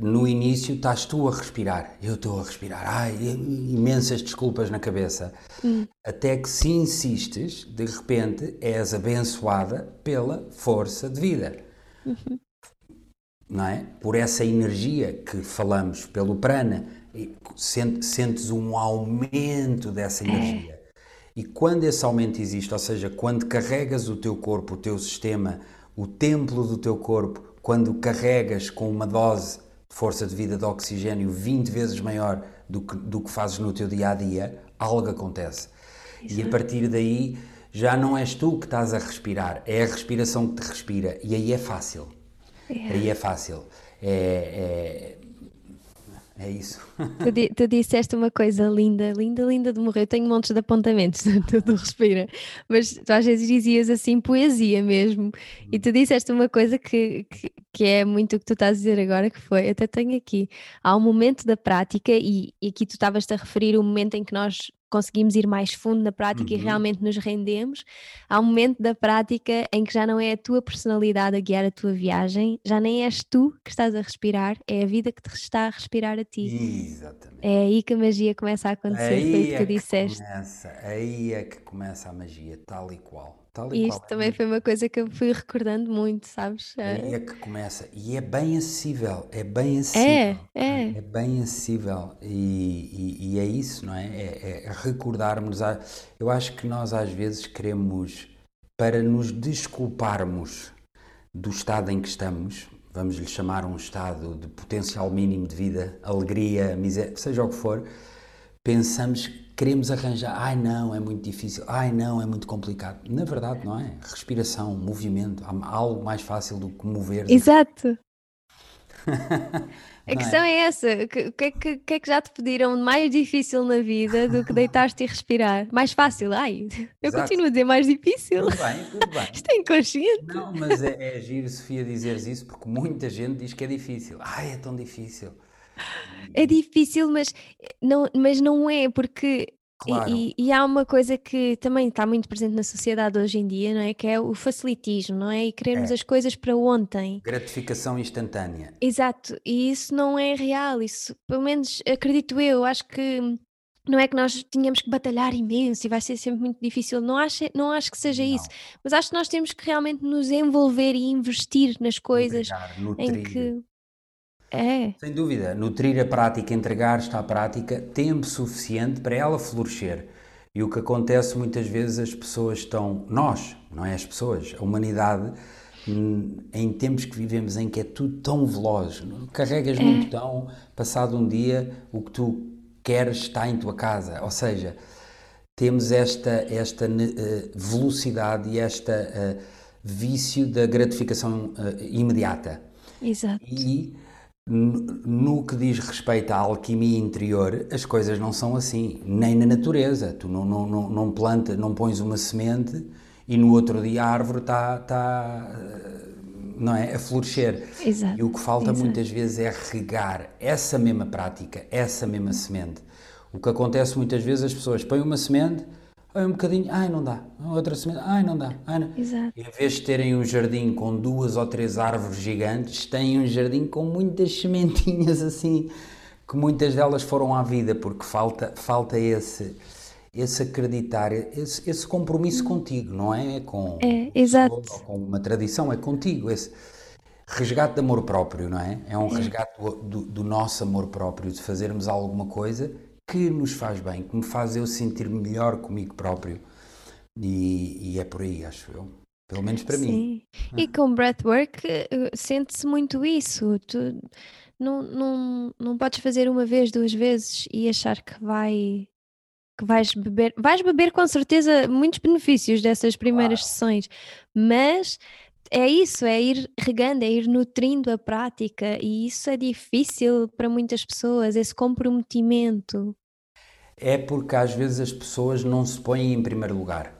Speaker 2: no início estás tu a respirar, eu estou a respirar, ai, imensas desculpas na cabeça,
Speaker 1: Hum.
Speaker 2: até que se insistes, de repente és abençoada pela força de vida. Não é? Por essa energia que falamos, pelo prana, e sen- sentes um aumento dessa energia. E quando esse aumento existe, ou seja, quando carregas o teu corpo, o teu sistema, o templo do teu corpo, quando carregas com uma dose força de vida de oxigênio 20 vezes maior do que, do que fazes no teu dia a dia, algo acontece. E a partir daí já não és tu que estás a respirar, é a respiração que te respira. E aí é fácil. Aí é fácil. É, é, é isso.
Speaker 1: Tu, di- tu disseste uma coisa linda, linda, linda de morrer. Eu tenho montes de apontamentos do, do Respira, mas tu às vezes dizias assim poesia mesmo. E tu disseste uma coisa que, que, que é muito o que tu estás a dizer agora, que foi, até tenho aqui, há um momento da prática, e, e aqui tu estavas-te a referir o momento em que nós conseguimos ir mais fundo na prática e
Speaker 2: Uhum.
Speaker 1: realmente nos rendemos. Há um momento da prática em que já não é a tua personalidade a guiar a tua viagem, já nem és tu que estás a respirar, é a vida que te está a respirar a ti.
Speaker 2: Exatamente.
Speaker 1: É aí que a magia começa a acontecer, foi o
Speaker 2: Aí
Speaker 1: que
Speaker 2: é
Speaker 1: tu
Speaker 2: que
Speaker 1: disseste.
Speaker 2: começa, aí é que começa a magia, tal e qual. Tal e
Speaker 1: E
Speaker 2: qual.
Speaker 1: isto também foi uma coisa que eu fui recordando muito, sabes? É,
Speaker 2: é que começa. E é bem acessível, é bem
Speaker 1: é,
Speaker 2: acessível.
Speaker 1: é.
Speaker 2: É bem acessível e, e- e é isso, não é? É, é recordarmos. A, eu acho que nós às vezes queremos, para nos desculparmos do estado em que estamos, vamos lhe chamar um estado de potencial mínimo de vida, alegria, miséria, seja o que for, pensamos, queremos arranjar, ai não, é muito difícil, ai não, é muito complicado. Na verdade, não é? Respiração, movimento, há algo mais fácil do que mover.
Speaker 1: Exato. A
Speaker 2: é?
Speaker 1: questão é essa: o que, é que, que é que já te pediram de mais difícil na vida do que deitar-te e respirar? Mais fácil? Ai, eu
Speaker 2: Exato.
Speaker 1: continuo a dizer mais difícil.
Speaker 2: Tudo bem, tudo bem.
Speaker 1: Isto é inconsciente.
Speaker 2: Não, mas é, é giro, Sofia, dizeres isso porque muita gente diz que é difícil. Ai, é tão difícil.
Speaker 1: É difícil, mas não, mas não é, porque
Speaker 2: Claro,
Speaker 1: e, e- e há uma coisa que também está muito presente na sociedade hoje em dia, não é? Que é o facilitismo, não é? E queremos
Speaker 2: é.
Speaker 1: as coisas para ontem.
Speaker 2: Gratificação instantânea.
Speaker 1: Exato, e isso não é real, isso, pelo menos acredito eu, acho que não é que nós tínhamos que batalhar imenso e vai ser sempre muito difícil, não acho, não acho que seja isso,
Speaker 2: Não.
Speaker 1: mas acho que nós temos que realmente nos envolver e investir nas coisas
Speaker 2: Entregar,
Speaker 1: em que é,
Speaker 2: Sem dúvida, nutrir a prática, entregar-te à prática, tempo suficiente para ela florescer. E o que acontece muitas vezes, as pessoas estão, nós, não é as pessoas, a humanidade, hum, em tempos que vivemos em que é tudo tão veloz, carregas num botão, passado um dia, o que tu queres está em tua casa. Ou seja, temos esta, esta eh, velocidade e esta eh, vício da gratificação eh, imediata.
Speaker 1: exato,
Speaker 2: E no que diz respeito à alquimia interior, as coisas não são assim, nem na natureza. Tu não, não, não, não planta, não pões uma semente e no outro dia a árvore está, eh, não é, a florescer.
Speaker 1: exato,
Speaker 2: E o que falta
Speaker 1: exato.
Speaker 2: muitas vezes é regar essa mesma prática, essa mesma semente. O que acontece muitas vezes, as pessoas põem uma semente, um bocadinho, ai não dá, outra semente, ai não dá, ai não.
Speaker 1: Exato.
Speaker 2: Em vez de terem um jardim com duas ou três árvores gigantes, têm um jardim com muitas sementinhas assim, que muitas delas foram à vida, porque falta, falta esse, esse acreditar, esse, esse compromisso contigo, não é? Com,
Speaker 1: É, exato.
Speaker 2: com uma tradição, é contigo. Esse resgate de amor próprio, não é? É um resgate do, do, do nosso amor próprio, de fazermos alguma coisa que nos faz bem, que me faz eu sentir melhor comigo próprio. E, e é por aí, acho eu. Pelo menos para mim.
Speaker 1: Sim. E com breathwork eh, sente-se muito isso. Tu não, não, não podes fazer uma vez, duas vezes e achar que vai que vais beber. Vais beber com certeza muitos benefícios dessas primeiras sessões, mas é isso, é ir regando, é ir nutrindo a prática, e isso é difícil para muitas pessoas, esse comprometimento.
Speaker 2: É porque às vezes as pessoas não se põem em primeiro lugar.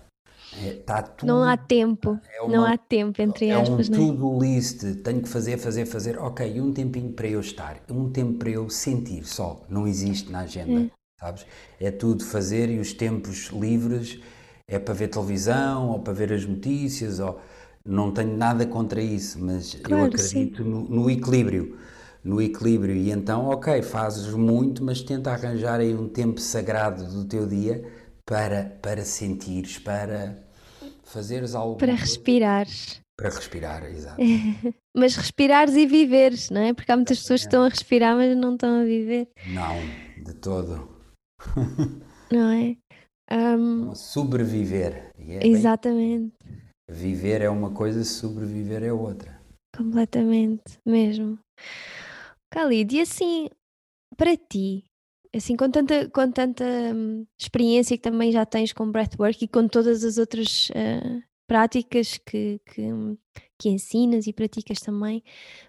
Speaker 2: É, tá tudo,
Speaker 1: Não há tempo,
Speaker 2: é
Speaker 1: não
Speaker 2: uma-
Speaker 1: há tempo, entre
Speaker 2: é um
Speaker 1: aspas, não é?
Speaker 2: to-do list, tenho que fazer, fazer, fazer. Ok, um tempinho para eu estar, um tempo para eu sentir só, não existe na agenda, sabes? É tudo fazer e os tempos livres é para ver televisão ou para ver as notícias, ou não tenho nada contra isso, mas eu
Speaker 1: Claro, sim.
Speaker 2: acredito no, no equilíbrio. No equilíbrio, e então, ok, fazes muito, mas tenta arranjar aí um tempo sagrado do teu dia para, para sentires, para fazeres algo
Speaker 1: Para respirares.
Speaker 2: para respirar, exato.
Speaker 1: Mas respirares e viveres, não é? Porque há muitas pessoas que estão a respirar, mas não estão a viver,
Speaker 2: Não, de todo.
Speaker 1: não é? Ahm,
Speaker 2: Sobreviver. É bem-
Speaker 1: exatamente,
Speaker 2: viver é uma coisa, sobreviver é outra.
Speaker 1: completamente, mesmo. Khalid, e assim, para ti, assim, com tanta, com tanta hum, experiência que também já tens com breathwork e com todas as outras ah, práticas que, que, hum, que ensinas e praticas também,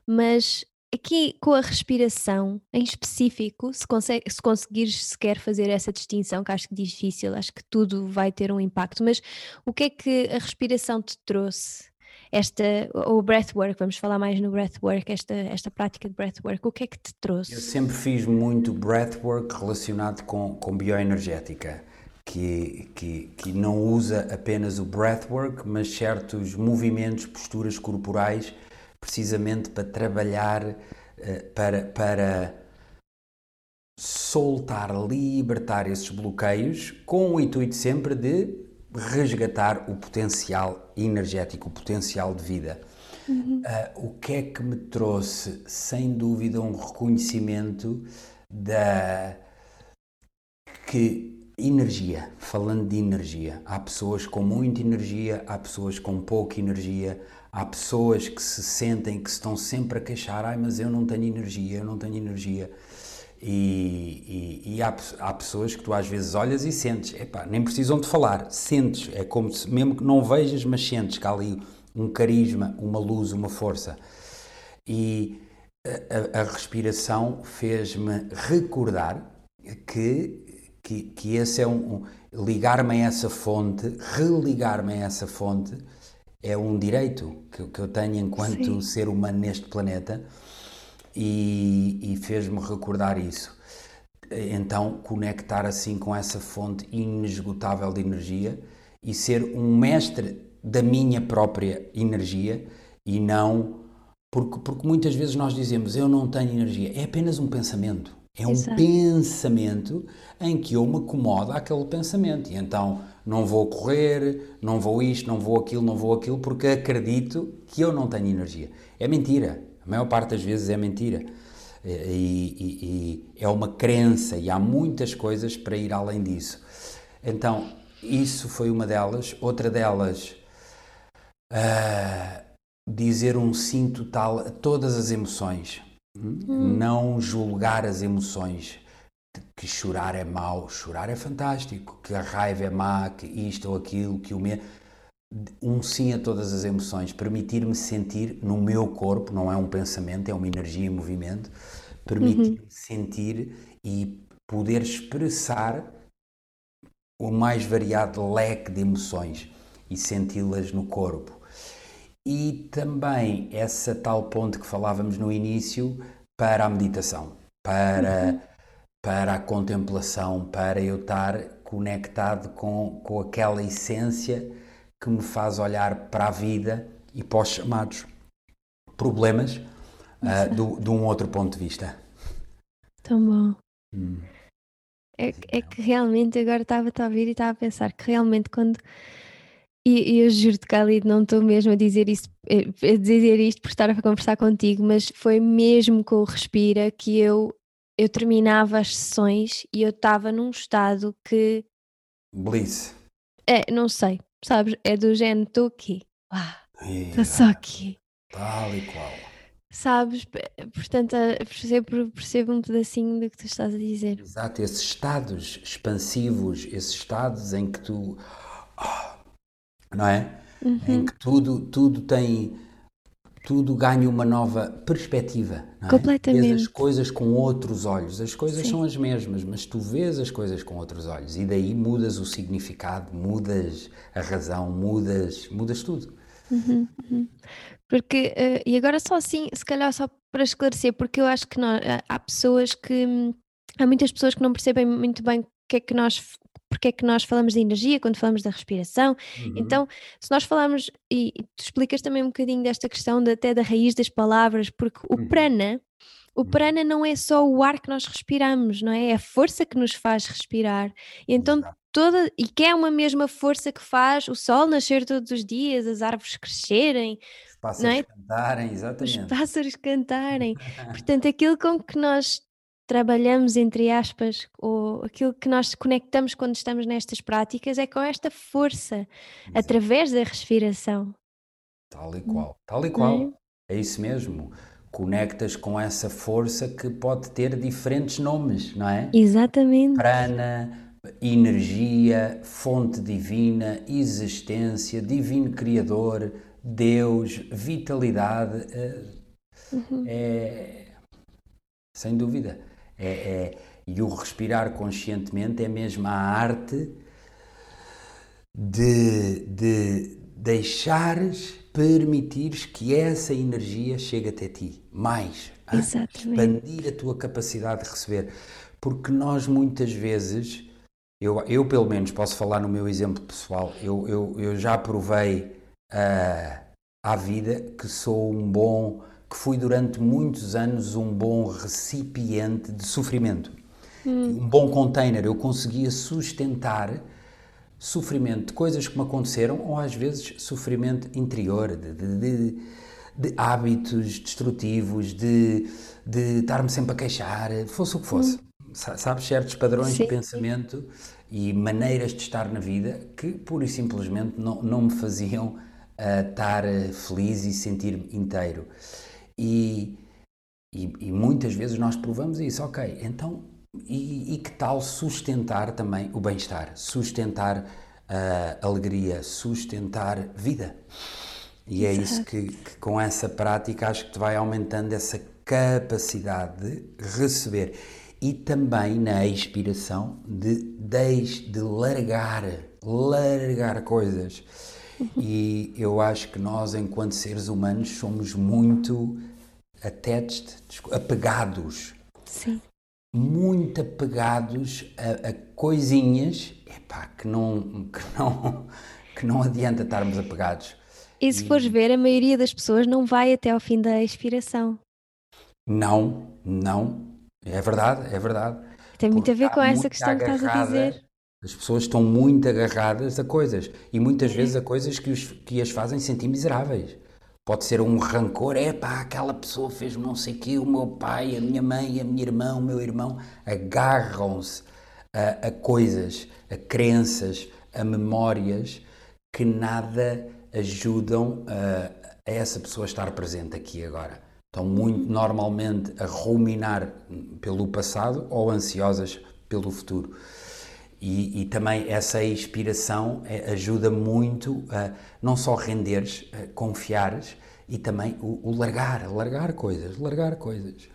Speaker 1: mas aqui com a respiração em específico, se, consegue, se conseguires sequer fazer essa distinção, que acho que é difícil, acho que tudo vai ter um impacto, mas o que é que a respiração te trouxe? Esta, o breathwork, vamos falar mais no breathwork, esta, esta prática de breathwork, o que é que te
Speaker 2: Eu
Speaker 1: trouxe?
Speaker 2: sempre fiz muito breathwork relacionado com, com bioenergética, que, que, que não usa apenas o breathwork, mas certos movimentos, posturas corporais, precisamente para trabalhar, eh, para, para soltar, libertar esses bloqueios, com o intuito sempre de resgatar o potencial energético, o potencial de vida. Ah, o que é que me trouxe, sem dúvida, um reconhecimento da que energia, falando de energia, há pessoas com muita energia, há pessoas com pouca energia, há pessoas que se sentem que estão sempre a queixar, ai, mas eu não tenho energia, eu não tenho energia. E, e- e há, há pessoas que tu às vezes olhas e sentes, epá, nem precisam de falar, sentes, é como se mesmo que não vejas, mas sentes que há ali um carisma, uma luz, uma força. E a, a- respiração fez-me recordar que, que, que esse é um, um- ligar-me a essa fonte, religar-me a essa fonte, é um direito que, eu- que eu tenho enquanto
Speaker 1: Sim.
Speaker 2: ser humano neste planeta e, e fez-me recordar isso. Então, conectar assim com essa fonte inesgotável de energia e ser um mestre da minha própria energia e não. Porque, porque muitas vezes nós dizemos eu não tenho energia, é apenas um pensamento. É um Exato. pensamento em que eu me acomodo àquele pensamento. E então não vou correr, não vou isto, não vou aquilo, não vou aquilo, porque acredito que eu não tenho energia. É mentira. A maior parte das vezes é mentira. E, e, e é uma crença e há muitas coisas para ir além disso. Então, isso foi uma delas. Outra delas, uh, dizer um sim total a todas as emoções Hum. Não julgar as emoções. Que chorar é mau, chorar é fantástico. Que a raiva é má, que isto ou aquilo, que o medo. Um sim a todas as emoções. Permitir-me sentir no meu corpo, não é um pensamento, é uma energia em movimento. Permitir-me uhum. sentir e poder expressar o mais variado leque de emoções e senti-las no corpo e também essa tal ponte que falávamos no início para a meditação, para, uhum. para a contemplação, para eu estar conectado com, com aquela essência que me faz olhar para a vida e para os chamados problemas uh, do, de um outro ponto de vista.
Speaker 1: Tão bom. Hum. É, é que realmente agora estava a ouvir e estava a pensar que realmente quando e, e eu juro-te, Khalid, não estou mesmo a dizer, isso, eh, a dizer isto por estar a conversar contigo, mas foi mesmo com o Respira que eu, eu terminava as sessões e eu estava num estado que.
Speaker 2: Bliss.
Speaker 1: É, não sei, sabes? É do género, estou aqui. Estou só aqui.
Speaker 2: Tal e qual.
Speaker 1: Sabes? Portanto, percebo, percebo um pedacinho do que tu estás a dizer.
Speaker 2: Exato, esses estados expansivos, esses estados em que tu. Oh, não é? Uhum. Em que tudo, tudo tem, tudo ganha uma nova perspectiva. Não é?
Speaker 1: Completamente.
Speaker 2: Vês as coisas com outros olhos. As coisas Sim. são as mesmas, mas tu vês as coisas com outros olhos e daí mudas o significado, mudas a razão, mudas, mudas tudo.
Speaker 1: Uhum, uhum. Porque, uh, e agora só assim, se calhar só para esclarecer, porque eu acho que nós, há pessoas que, há muitas pessoas que não percebem muito bem o que é que nós porque é que nós falamos de energia quando falamos da respiração. Uhum. Então, se nós falarmos, e, tu explicas também um bocadinho desta questão de, até da raiz das palavras, porque o uhum. prana, o uhum. prana não é só o ar que nós respiramos, não é? É a força que nos faz respirar. E então toda e que é uma mesma força que faz o sol nascer todos os dias, as árvores crescerem,
Speaker 2: os pássaros é? cantarem, exatamente.
Speaker 1: Os pássaros cantarem. Portanto, aquilo com que nós trabalhamos, entre aspas, ou aquilo que nós conectamos quando estamos nestas práticas é com esta força, Exato. através da respiração.
Speaker 2: Tal e qual, tal e qual. É? é isso mesmo. Conectas com essa força que pode ter diferentes nomes, não é?
Speaker 1: Exatamente.
Speaker 2: Prana, energia, fonte divina, existência, divino criador, Deus, vitalidade. Eh, uhum. É, sem dúvida. É, é, e o respirar conscientemente é mesmo a arte de, de deixares, permitires que essa energia chegue até ti. Mais. Expandir a tua capacidade de receber. Porque nós muitas vezes, eu, eu pelo menos posso falar no meu exemplo pessoal, eu, eu, eu já provei uh, à vida que sou um bom que fui durante muitos anos um bom recipiente de sofrimento. Hum. Um bom container. Eu conseguia sustentar sofrimento de coisas que me aconteceram ou às vezes sofrimento interior, de, de, de, de hábitos destrutivos, de, de estar-me sempre a queixar, fosse o que fosse. Hum. Sabes, certos padrões Sim. de pensamento e maneiras de estar na vida que pura e simplesmente não, não me faziam uh, estar feliz e sentir-me inteiro. E, e, e, muitas vezes nós provamos isso, ok, então, e, e que tal sustentar também o bem-estar, sustentar a alegria, sustentar vida? E é isso que, que, com essa prática acho que te vai aumentando essa capacidade de receber. E também na expiração de, de, de largar, largar coisas e eu acho que nós, enquanto seres humanos, somos muito attached, apegados.
Speaker 1: Sim.
Speaker 2: Muito apegados a, a coisinhas epá, que, não, que, não, que não adianta estarmos apegados.
Speaker 1: E se fores ver, a maioria das pessoas não vai até ao fim da expiração.
Speaker 2: Não, não. É verdade, é verdade.
Speaker 1: Tem muito a ver com essa questão que estás a dizer.
Speaker 2: As pessoas estão muito agarradas a coisas e muitas vezes a coisas que, os, que as fazem sentir miseráveis. Pode ser um rancor, é pá, aquela pessoa fez-me não sei o quê, o meu pai, a minha mãe, a minha irmã, o meu irmão, agarram-se a, a coisas, a crenças, a memórias que nada ajudam a, a essa pessoa estar presente aqui agora. Estão muito normalmente a ruminar pelo passado ou ansiosas pelo futuro. E, e, também essa inspiração é, ajuda muito a não só renderes, a confiares e também o, o largar, largar coisas, largar coisas.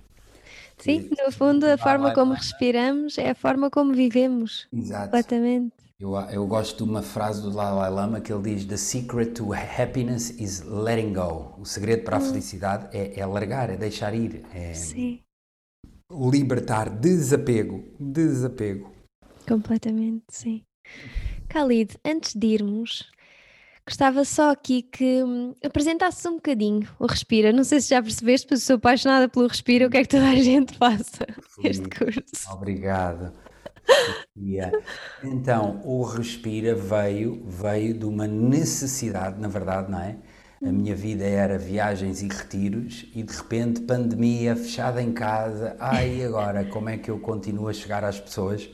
Speaker 1: Sim, no fundo, a forma como respiramos é a forma como vivemos.
Speaker 2: Exato.
Speaker 1: Completamente.
Speaker 2: Eu, eu gosto de uma frase do Dalai Lama que ele diz: The secret to happiness is letting go. O segredo para a hum. felicidade é, é largar, é deixar ir, é
Speaker 1: Sim.
Speaker 2: libertar, desapego, desapego.
Speaker 1: Completamente, sim. Khalid, antes de irmos, gostava só aqui que hum, apresentasse um bocadinho o Respira. Não sei se já percebeste, mas sou apaixonada pelo Respira. O que é que toda a gente faça este curso?
Speaker 2: Obrigado. Então, o Respira veio, veio de uma necessidade, na verdade, não é? A minha vida era viagens e retiros e de repente pandemia, fechada em casa. Ai, agora como é que eu continuo a chegar às pessoas?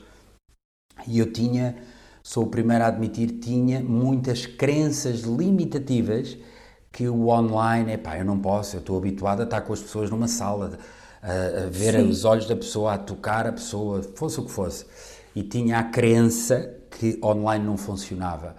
Speaker 2: E eu tinha, sou o primeiro a admitir, tinha muitas crenças limitativas que o online, epá, eu não posso, eu estou habituado a estar com as pessoas numa sala, a, a ver Sim. os olhos da pessoa, a tocar a pessoa, fosse o que fosse. E tinha a crença que online não funcionava.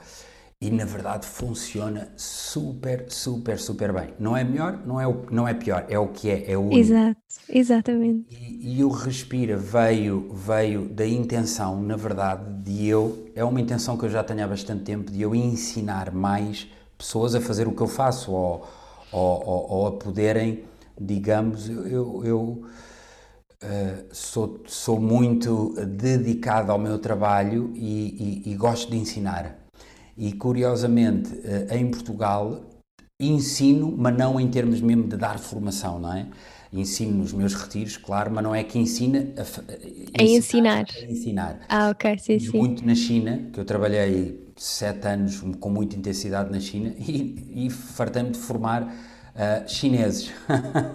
Speaker 2: E na verdade funciona super, super, super bem. Não é melhor, não é, o, não é pior, é o que é, é o único.
Speaker 1: Exato, exatamente.
Speaker 2: E, e o Respira veio, veio da intenção, na verdade, de eu, é uma intenção que eu já tenho há bastante tempo, de eu ensinar mais pessoas a fazer o que eu faço ou, ou, ou, ou a poderem digamos, eu, eu uh, sou, sou muito dedicado ao meu trabalho e, e, e gosto de ensinar. E curiosamente, uh, em Portugal, ensino, mas não em termos mesmo de dar formação, não é? Ensino nos meus retiros, claro, mas não é que ensina
Speaker 1: a, a ensinar.
Speaker 2: A ensinar.
Speaker 1: Ah, ok, sim, sim.
Speaker 2: Muito na China, que eu trabalhei sete anos com muita intensidade na China e, e fartei-me de formar uh, chineses.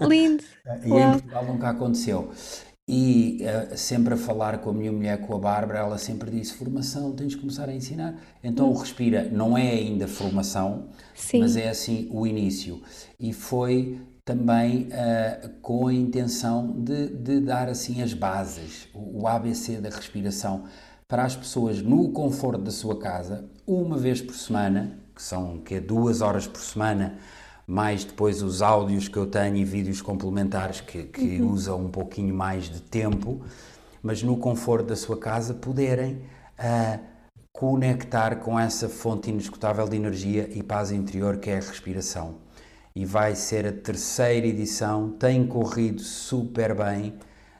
Speaker 1: Lindo!
Speaker 2: e Uau. em Portugal nunca aconteceu. E uh, sempre a falar com a minha mulher, com a Bárbara, ela sempre disse: formação, tens de começar a ensinar. Então hum. o Respira não é ainda formação, Sim. mas é assim o início. E foi também uh, com a intenção de, de, dar assim as bases, o, o ABC da respiração, para as pessoas no conforto da sua casa, uma vez por semana, que são que é duas horas por semana, mais depois os áudios que eu tenho e vídeos complementares que, que uhum. usam um pouquinho mais de tempo, mas no conforto da sua casa poderem uh, conectar com essa fonte inescutável de energia e paz interior que é a respiração. E vai ser a terceira edição, tem corrido super bem,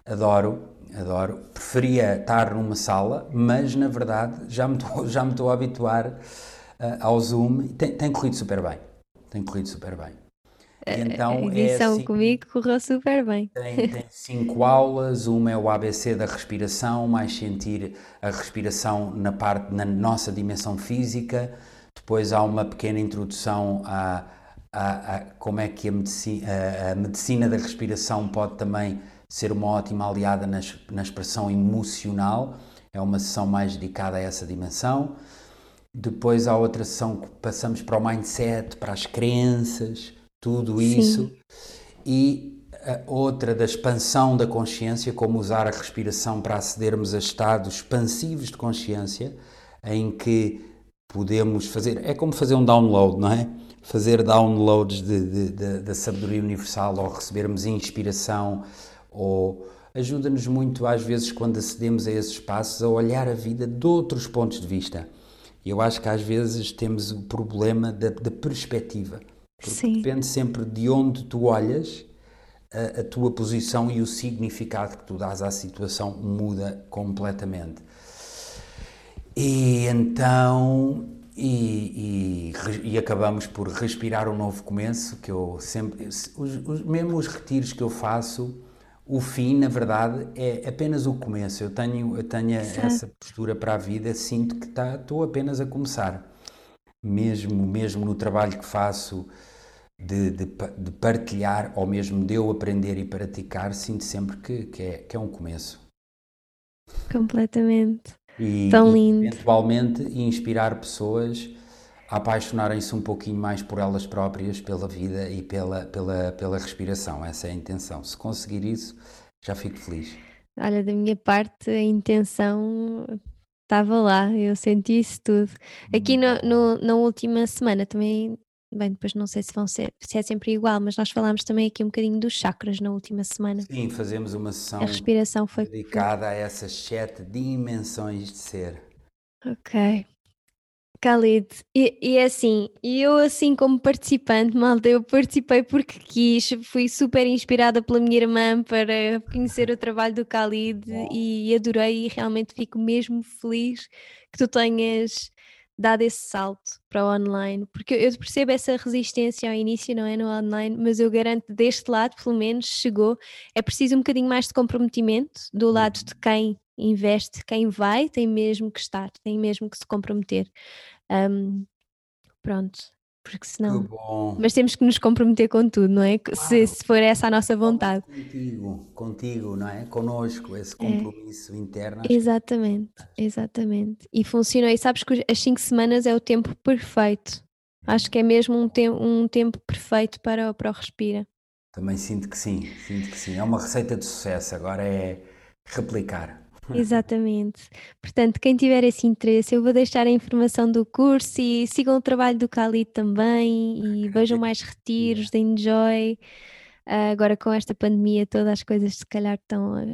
Speaker 2: adoro, adoro. Preferia estar numa sala, mas na verdade já me estou, já me estou a habituar uh, ao Zoom, tem, tem corrido super bem tem corrido super bem.
Speaker 1: E então, a edição é assim, comigo correu super bem.
Speaker 2: Tem, tem, cinco aulas, uma é o ABC da respiração, mais sentir a respiração na parte na nossa dimensão física. Depois há uma pequena introdução a, a, a como é que a medicina, a, a medicina, da respiração pode também ser uma ótima aliada na, na expressão emocional. É uma sessão mais dedicada a essa dimensão. Depois há outra sessão que passamos para o mindset, para as crenças, tudo isso. Sim. E outra da expansão da consciência, como usar a respiração para acedermos a estados expansivos de consciência, em que podemos fazer. É como fazer um download, não é? Fazer downloads da sabedoria universal ou recebermos inspiração ou ajuda-nos muito às vezes quando acedemos a esses espaços a olhar a vida de outros pontos de vista eu acho que às vezes temos o problema da, da perspectiva. Depende sempre de onde tu olhas, a, a, tua posição e o significado que tu dás à situação muda completamente. E então, e, e, e, acabamos por respirar um novo começo, que eu sempre, os, os, mesmo os retiros que eu faço, o fim, na verdade, é apenas o começo. Eu tenho, eu tenho essa postura para a vida, sinto que tá, estou apenas a começar. Mesmo, mesmo no trabalho que faço, de, de, de, partilhar, ou mesmo de eu aprender e praticar, sinto sempre que, que, é, que é um começo.
Speaker 1: Completamente. E, Tão e, lindo.
Speaker 2: Eventualmente inspirar pessoas apaixonarem-se um pouquinho mais por elas próprias, pela vida e pela, pela, pela respiração. Essa é a intenção. Se conseguir isso, já fico feliz.
Speaker 1: Olha, da minha parte, a intenção estava lá, eu senti isso tudo. Aqui no, no, na última semana também Bem, depois não sei se vão ser, se é sempre igual, mas nós falámos também aqui um bocadinho dos chakras na última semana.
Speaker 2: Sim, fazemos uma sessão
Speaker 1: a respiração foi
Speaker 2: dedicada a essas sete dimensões de ser.
Speaker 1: Ok. Khalid, e, e é assim, eu assim como participante, malta, eu participei porque quis, fui super inspirada pela minha irmã para conhecer o trabalho do Khalid e adorei e realmente fico mesmo feliz que tu tenhas dado esse salto para o online, porque eu percebo essa resistência ao início, não é? No online, mas eu garanto deste lado, pelo menos, chegou. É preciso um bocadinho mais de comprometimento do lado de quem investe, quem vai, tem mesmo que estar, tem mesmo que se comprometer. Um, pronto, porque senão. Mas temos que nos comprometer com tudo, não é? Claro. Se, se for essa a nossa vontade.
Speaker 2: Contigo, contigo, não é? Conosco, esse é. compromisso é. interno.
Speaker 1: Exatamente, que... exatamente. E funcionou. E sabes que as cinco semanas é o tempo perfeito. Acho que é mesmo um, te um tempo perfeito para, para o Respira.
Speaker 2: Também sinto que sim, sinto que sim. É uma receita de sucesso, agora é replicar.
Speaker 1: Exatamente. Portanto, quem tiver esse interesse, eu vou deixar a informação do curso e sigam o trabalho do Cali também e vejam mais retiros da Enjoy. Uh, agora com esta pandemia, todas as coisas se calhar estão a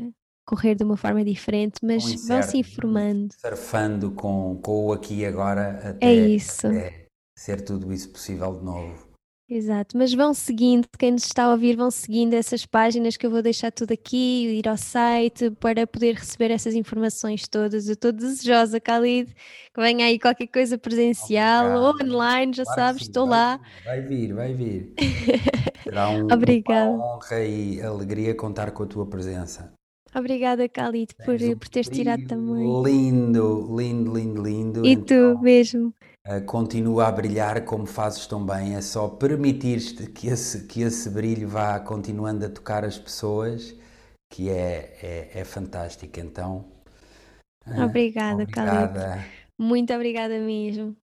Speaker 1: correr de uma forma diferente, mas vão se informando.
Speaker 2: Surfando com, com o aqui e agora até,
Speaker 1: é isso.
Speaker 2: até ser tudo isso possível de novo.
Speaker 1: Exato, mas vão seguindo, quem nos está a ouvir, vão seguindo essas páginas que eu vou deixar tudo aqui, ir ao site para poder receber essas informações todas. Eu estou desejosa, Khalid, que venha aí qualquer coisa presencial ou online, já claro sabes, sim, estou
Speaker 2: vai,
Speaker 1: lá.
Speaker 2: Vai vir, vai vir. Será um, Obrigada. uma honra e alegria contar com a tua presença.
Speaker 1: Obrigada, Khalid, por, um por teres tirado também.
Speaker 2: Lindo, lindo, lindo, lindo.
Speaker 1: E então, tu mesmo.
Speaker 2: Uh, continua a brilhar como fazes tão bem. É só permitir-te que esse, que esse brilho vá continuando a tocar as pessoas, que é, é, é fantástico. Então,
Speaker 1: uh, obrigada, obrigada. Muito obrigada mesmo.